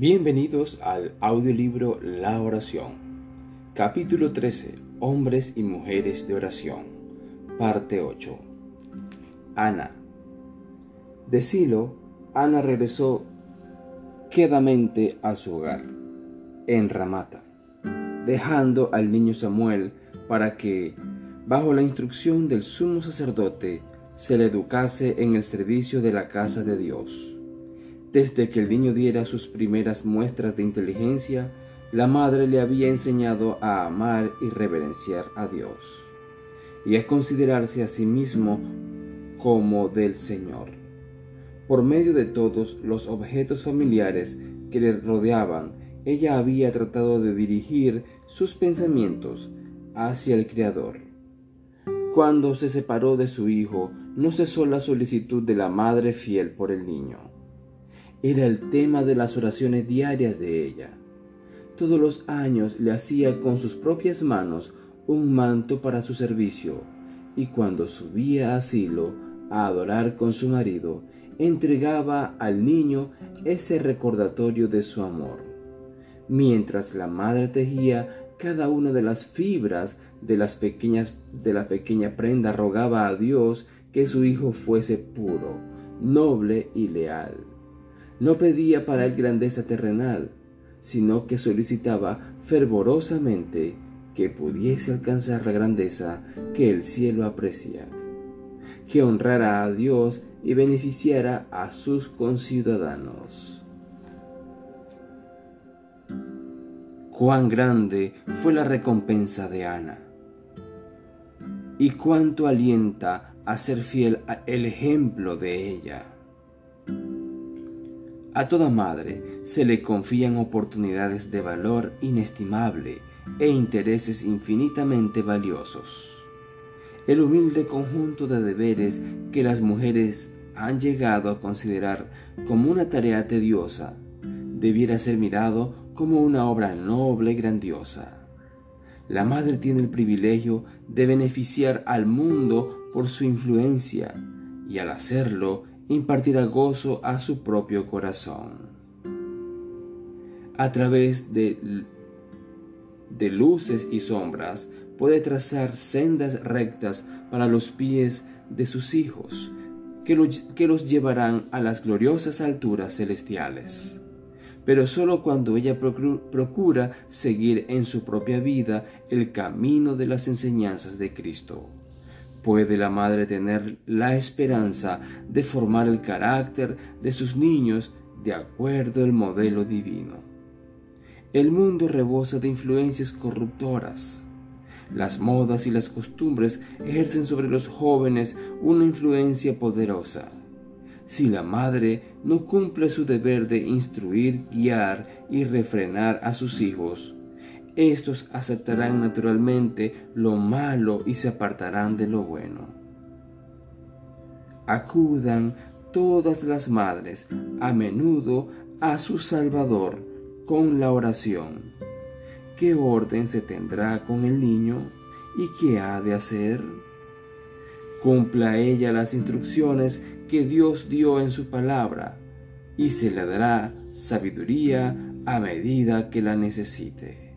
Bienvenidos al audiolibro La oración. Capítulo 13. Hombres y mujeres de oración. Parte 8. Ana. De Silo, Ana regresó quedamente a su hogar, en Ramata, dejando al niño Samuel para que, bajo la instrucción del sumo sacerdote, se le educase en el servicio de la casa de Dios desde que el niño diera sus primeras muestras de inteligencia, la madre le había enseñado a amar y reverenciar a Dios, y a considerarse a sí mismo como del Señor. Por medio de todos los objetos familiares que le rodeaban, ella había tratado de dirigir sus pensamientos hacia el Creador. Cuando se separó de su hijo, no cesó la solicitud de la madre fiel por el niño era el tema de las oraciones diarias de ella. Todos los años le hacía con sus propias manos un manto para su servicio, y cuando subía a Silo a adorar con su marido, entregaba al niño ese recordatorio de su amor. Mientras la madre tejía cada una de las fibras de las pequeñas de la pequeña prenda rogaba a Dios que su hijo fuese puro, noble y leal no pedía para él grandeza terrenal, sino que solicitaba fervorosamente que pudiese alcanzar la grandeza que el cielo aprecia, que honrara a Dios y beneficiara a sus conciudadanos. Cuán grande fue la recompensa de Ana, y cuánto alienta a ser fiel el ejemplo de ella. A toda madre se le confían oportunidades de valor inestimable e intereses infinitamente valiosos. El humilde conjunto de deberes que las mujeres han llegado a considerar como una tarea tediosa debiera ser mirado como una obra noble y grandiosa. La madre tiene el privilegio de beneficiar al mundo por su influencia y al hacerlo impartirá gozo a su propio corazón. A través de, de luces y sombras puede trazar sendas rectas para los pies de sus hijos, que, que los llevarán a las gloriosas alturas celestiales. Pero solo cuando ella procura seguir en su propia vida el camino de las enseñanzas de Cristo puede la madre tener la esperanza de formar el carácter de sus niños de acuerdo al modelo divino. El mundo rebosa de influencias corruptoras. Las modas y las costumbres ejercen sobre los jóvenes una influencia poderosa. Si la madre no cumple su deber de instruir, guiar y refrenar a sus hijos, estos aceptarán naturalmente lo malo y se apartarán de lo bueno. Acudan todas las madres a menudo a su Salvador con la oración. ¿Qué orden se tendrá con el niño y qué ha de hacer? Cumpla ella las instrucciones que Dios dio en su palabra y se le dará sabiduría a medida que la necesite.